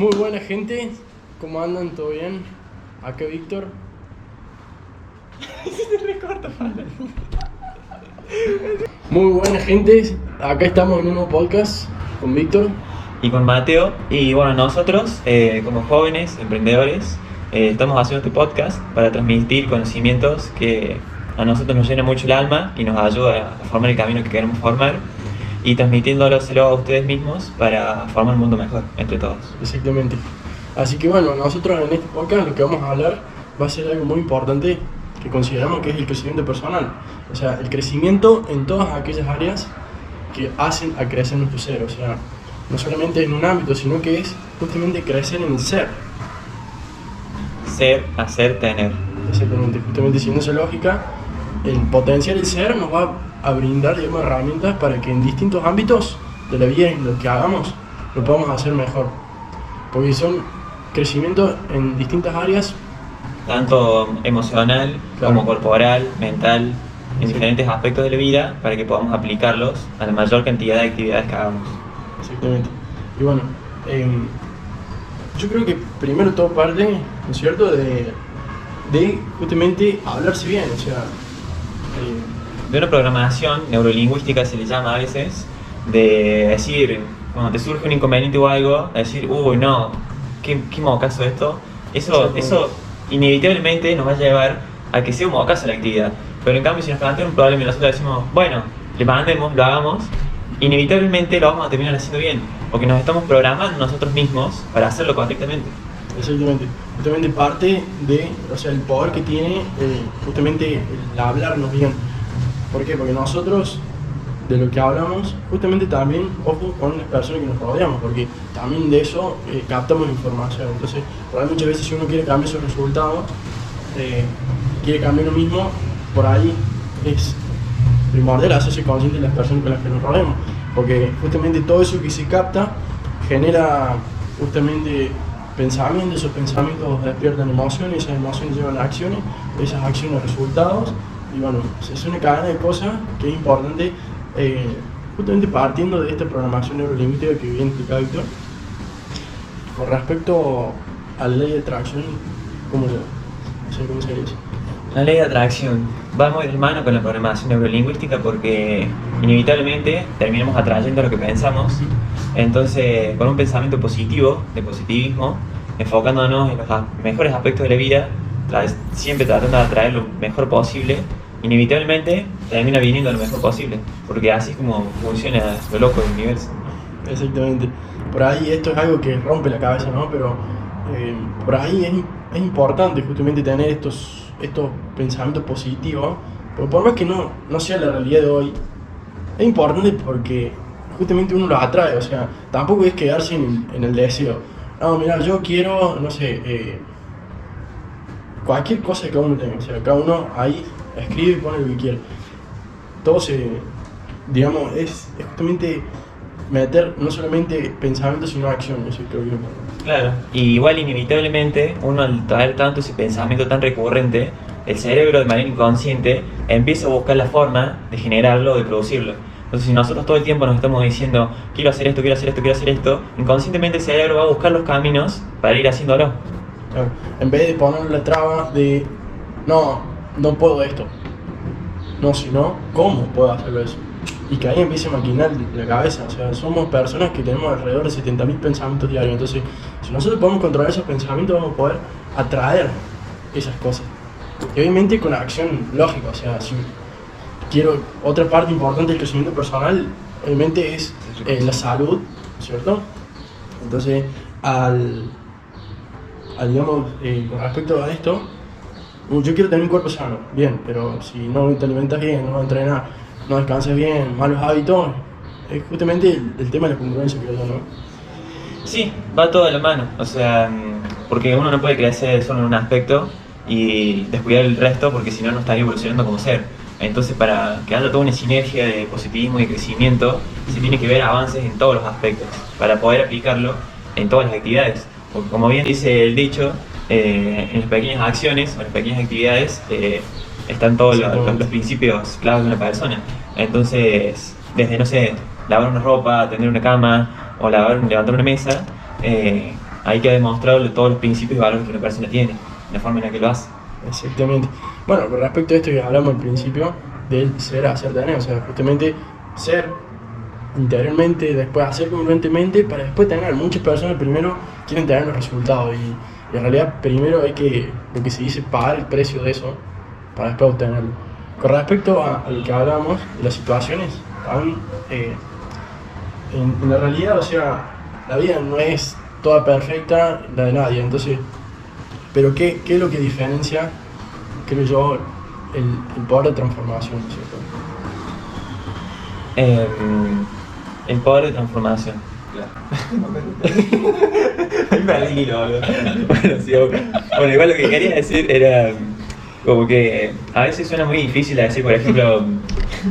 Muy buena gente, ¿cómo andan? ¿Todo bien? Acá Víctor. Muy buena gente, acá estamos en un nuevo podcast con Víctor. y con Mateo. Y bueno, nosotros, eh, como jóvenes, emprendedores, eh, estamos haciendo este podcast para transmitir conocimientos que a nosotros nos llena mucho el alma y nos ayuda a formar el camino que queremos formar y transmitiéndoloselo a ustedes mismos para formar un mundo mejor entre todos. Exactamente. Así que bueno, nosotros en este podcast lo que vamos a hablar va a ser algo muy importante que consideramos que es el crecimiento personal. O sea, el crecimiento en todas aquellas áreas que hacen a crecer nuestro ser. O sea, no solamente en un ámbito, sino que es justamente crecer en el ser. Ser, hacer, tener. Exactamente, justamente siguiendo esa lógica, el potencial del ser nos va a brindar digamos, herramientas para que en distintos ámbitos de la vida, en lo que hagamos, lo podamos hacer mejor. Porque son crecimientos en distintas áreas Tanto emocional Claro. como corporal, mental, en Sí. diferentes aspectos de la vida para que podamos aplicarlos a la mayor cantidad de actividades que hagamos. Exactamente. Y bueno, em, yo creo que primero todo parte, ¿no es cierto?, de, de justamente hablarse bien, o sea, de una programación neurolingüística se le llama a veces, de decir, cuando te surge un inconveniente o algo, decir, uy, no, qué, qué mocazo esto, eso, eso inevitablemente nos va a llevar a que sea un mocazo la actividad. Pero en cambio, si nos plantean un problema y nosotros decimos, bueno, le mandemos, lo hagamos, inevitablemente lo vamos a terminar haciendo bien, porque nos estamos programando nosotros mismos para hacerlo correctamente. exactamente, justamente parte de, o sea, el poder que tiene eh, justamente el hablarnos bien. ¿Por qué? Porque nosotros de lo que hablamos, justamente también, ojo, con las personas que nos rodeamos, porque también de eso eh, captamos información. Entonces, por ahí muchas veces si uno quiere cambiar sus resultados, eh, quiere cambiar lo mismo, por ahí es primordial hacerse consciente de las personas con las que nos rodeamos, porque justamente todo eso que se capta genera justamente pensamientos, esos pensamientos despiertan emociones, esas emociones llevan a acciones, esas acciones a resultados, y bueno, es una cadena de cosas que es importante, eh, justamente partiendo de esta programación neurolingüística que bien explicado Víctor, con respecto a la ley de atracción, ¿cómo, no sé cómo se dice? La ley de atracción va muy de mano con la programación neurolingüística porque inevitablemente terminamos atrayendo lo que pensamos. Entonces, con un pensamiento positivo, de positivismo, enfocándonos en los mejores aspectos de la vida, siempre tratando de atraer lo mejor posible, inevitablemente termina viniendo lo mejor posible, porque así es como funciona lo loco del universo. Exactamente. Por ahí esto es algo que rompe la cabeza, ¿no? Pero eh, por ahí es, es importante justamente tener estos, estos pensamientos positivos, porque por más que no, no sea la realidad de hoy, es importante porque justamente uno los atrae, o sea, tampoco es quedarse en, en el deseo. No, mira, yo quiero, no sé, eh, cualquier cosa que uno tenga, o sea, cada uno ahí escribe y pone lo que quiere. Todo se, digamos, es, es justamente meter no solamente pensamientos sino acción, eso creo que. Claro. Y igual inevitablemente, uno al traer tanto ese pensamiento tan recurrente, el cerebro de manera inconsciente empieza a buscar la forma de generarlo, de producirlo. Entonces si nosotros todo el tiempo nos estamos diciendo, quiero hacer esto, quiero hacer esto, quiero hacer esto, inconscientemente el cerebro va a buscar los caminos para ir haciéndolo. En vez de poner la traba de, no, no puedo esto, no, sino, ¿cómo puedo hacerlo eso? Y que ahí empiece a maquinar la cabeza, o sea, somos personas que tenemos alrededor de 70.000 pensamientos diarios, entonces, si nosotros podemos controlar esos pensamientos, vamos a poder atraer esas cosas. Y obviamente con acción lógica, o sea, si quiero, otra parte importante del crecimiento personal, obviamente es eh, la salud, ¿cierto? Entonces, al, al, digamos, eh, con respecto a esto, uh, yo quiero tener un cuerpo sano, bien, pero si no te alimentas bien, no entrenas, no descansas bien, malos hábitos, es justamente el, tema de la congruencia, creo ¿no? Sí, va todo de la mano. O sea, mm, porque uno no puede crecer solo en un aspecto y descuidar el resto porque si no, no estaría evolucionando como ser. Entonces, para que haya toda una sinergia de positivismo y crecimiento, se tiene que ver avances en todos los aspectos para poder aplicarlo en todas las actividades. Porque, como bien dice el dicho, eh, en las pequeñas acciones o en las pequeñas actividades eh, están todos los, los- los principios claves de una persona. Entonces, desde, no sé, lavar una ropa, tender una cama o lavar, levantar una mesa, eh, ahí queda demostrado todos los principios y valores que una persona tiene, la forma en la que lo hace. Exactamente. Bueno, con respecto a esto que hablamos al principio, del ser, hacer, tener, o sea, justamente ser interiormente, después hacer congruentemente, para después tener. Muchas personas primero quieren tener los resultados y, en realidad primero hay que, lo que se dice, pagar el precio de eso para después obtenerlo. Con respecto a, lo que hablamos de las situaciones, eh, en, la realidad, o sea, la vida no es toda perfecta, la de nadie, entonces, pero ¿qué, qué es lo que diferencia, creo yo, el, el poder de transformación, ¿cierto? Em, el poder de transformación. bueno, sí, bueno, igual lo que quería decir era como que a veces suena muy difícil a decir, por ejemplo,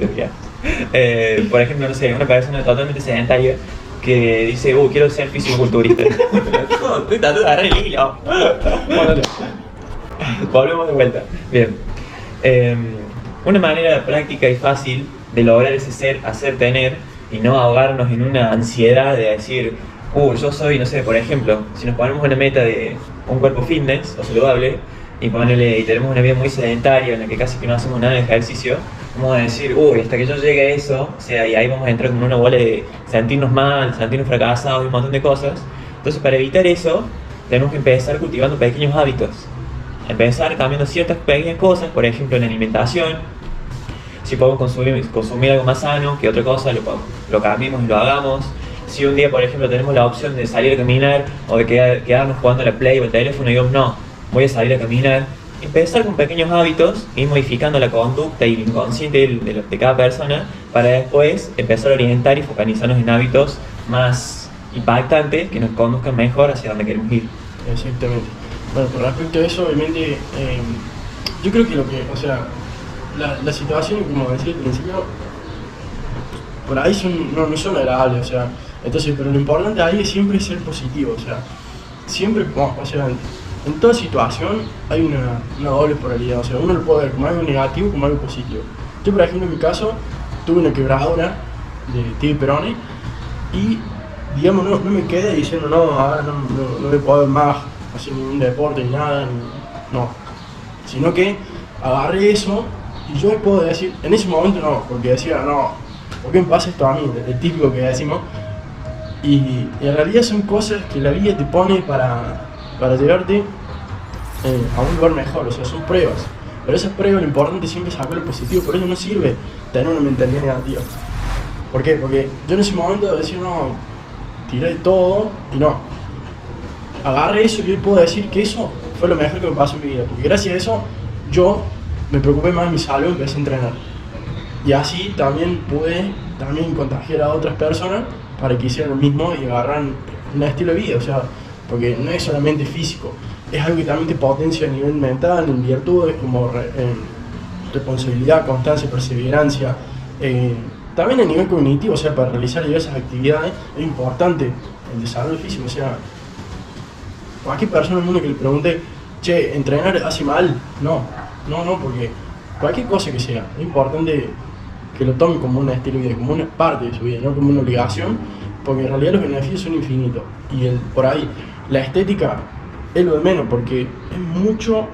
eh, por ejemplo, no sé, una persona totalmente sedentaria que dice, uh, quiero ser fisiculturista. estoy de el hilo. Volvemos de vuelta. Bien. Em, una manera práctica y fácil de lograr ese ser, hacer, tener y no ahogarnos en una ansiedad de decir, uh, yo soy, no sé, por ejemplo, si nos ponemos una meta de un cuerpo fitness o saludable y, ponele, y tenemos una vida muy sedentaria en la que casi que no hacemos nada de ejercicio, vamos a decir, uy, hasta que yo llegue a eso, o sea, y ahí vamos a entrar con una bola de sentirnos mal, sentirnos fracasados y un montón de cosas. Entonces, para evitar eso, tenemos que empezar cultivando pequeños hábitos. Empezar cambiando ciertas pequeñas cosas, por ejemplo, en alimentación, si podemos consumir, consumir algo más sano que otra cosa, lo, lo cambiemos y lo hagamos. Si un día, por ejemplo, tenemos la opción de salir a caminar o de quedarnos jugando a la play o el teléfono y no, voy a salir a caminar, empezar con pequeños hábitos, ir modificando la conducta y el inconsciente de, de, cada persona para después empezar a orientar y focalizarnos en hábitos más impactantes que nos conduzcan mejor hacia donde queremos ir. Exactamente. Bueno, con respecto a eso, obviamente, eh, yo creo que lo que, o sea, la, la situación, como decía al principio, por ahí son, no, no son agradables, o sea, entonces, pero lo importante ahí es siempre ser positivo, o sea, siempre, o sea, en toda situación hay una, una doble polaridad, o sea, uno lo puede ver como algo negativo como algo positivo. Yo, por ejemplo, en mi caso, tuve una quebradora de Tibi Peroni y, digamos, no, no me quedé diciendo, no, ahora no, no, no me puedo más hacer ningún deporte ni nada, no, sino que agarré eso y yo puedo decir, en ese momento no, porque decía, no, ¿por qué me pasa esto a mí? El típico que decimos. Y, en realidad son cosas que la vida te pone para, para llevarte eh, a un lugar mejor, o sea, son pruebas. Pero esas pruebas lo importante es siempre sacar lo positivo, por eso no sirve tener una mentalidad negativa. ¿Por qué? Porque yo en ese momento decía, no, tiré todo y no. Agarre eso y hoy puedo decir que eso fue lo mejor que me pasó en mi vida, porque gracias a eso yo me preocupé más de mi salud empecé a entrenar. Y así también pude también contagiar a otras personas para que hicieran lo mismo y agarran un estilo de vida, o sea, porque no es solamente físico, es algo que también te potencia a nivel mental, en virtudes como responsabilidad, constancia, perseverancia, eh, también a nivel cognitivo, o sea, para realizar diversas actividades es importante el desarrollo físico, o sea, cualquier persona en el mundo que le pregunte, che, ¿entrenar hace mal? No, no, no, porque cualquier cosa que sea, es importante que lo tome como un estilo de vida, como una parte de su vida, no como una obligación, porque en realidad los beneficios son infinitos. Y el, por ahí, la estética es lo de menos, porque es mucho,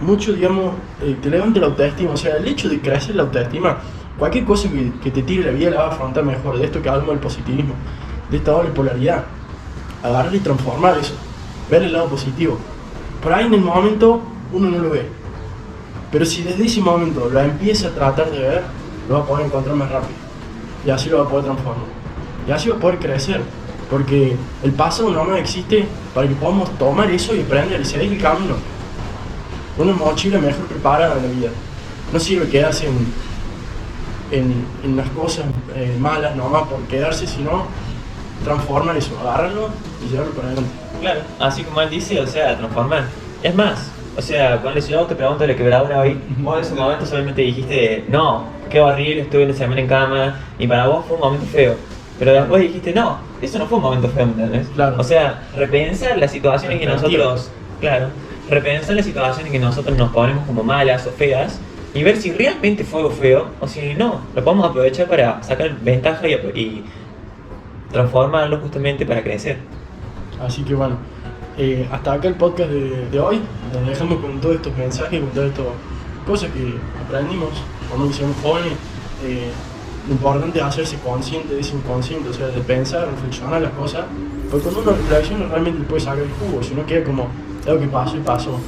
mucho, digamos, eh, te levanta la autoestima. O sea, el hecho de crecer la autoestima, cualquier cosa que, que, te tire la vida la va a afrontar mejor. De esto que hablamos del positivismo, de esta doble polaridad. Agarrar y transformar eso, ver el lado positivo. Por ahí en el momento uno no lo ve, pero si desde ese momento lo empieza a tratar de ver, lo va a poder encontrar más rápido. Y así lo va a poder transformar. Y así va a poder crecer. Porque el pasado no más existe para que podamos tomar eso y aprender y seguir el camino. Una mochila mejor preparada en la vida. No sirve quedarse en, en, las cosas eh, malas nomás por quedarse, sino transformar eso, agarrarlo y llevarlo para adelante. Claro, así como él dice, o sea, transformar. Es más, o sea, cuando yo te pregunto la quebradura hoy, vos en ese momento solamente dijiste, no, qué horrible, estuve una semana en cama, y para vos fue un momento feo. Pero después dijiste, no, eso no fue un momento feo, ¿me entendés? Claro. O sea, repensar las situaciones que nosotros, claro, repensar las situaciones que nosotros nos ponemos como malas o feas, y ver si realmente fue algo feo, o si no, lo podemos aprovechar para sacar ventaja y, y transformarlo justamente para crecer. Así que bueno, eh, hasta acá el podcast de, de hoy. Nos dejamos con todos estos mensajes, con todas estas cosas que aprendimos cuando somos jóvenes. Eh, lo importante es hacerse consciente de ese inconsciente, o sea, de pensar, reflexionar las cosas. Porque cuando uno reflexiona realmente le puede sacar el jugo, si no queda como algo que pasó y pasó.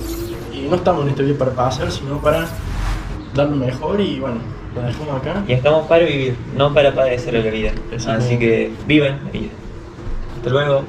Y no estamos en este video para pasar, sino para dar lo mejor y bueno, lo dejamos acá. Y estamos para vivir, no para padecer la vida. Así que vivan la vida. Hasta luego.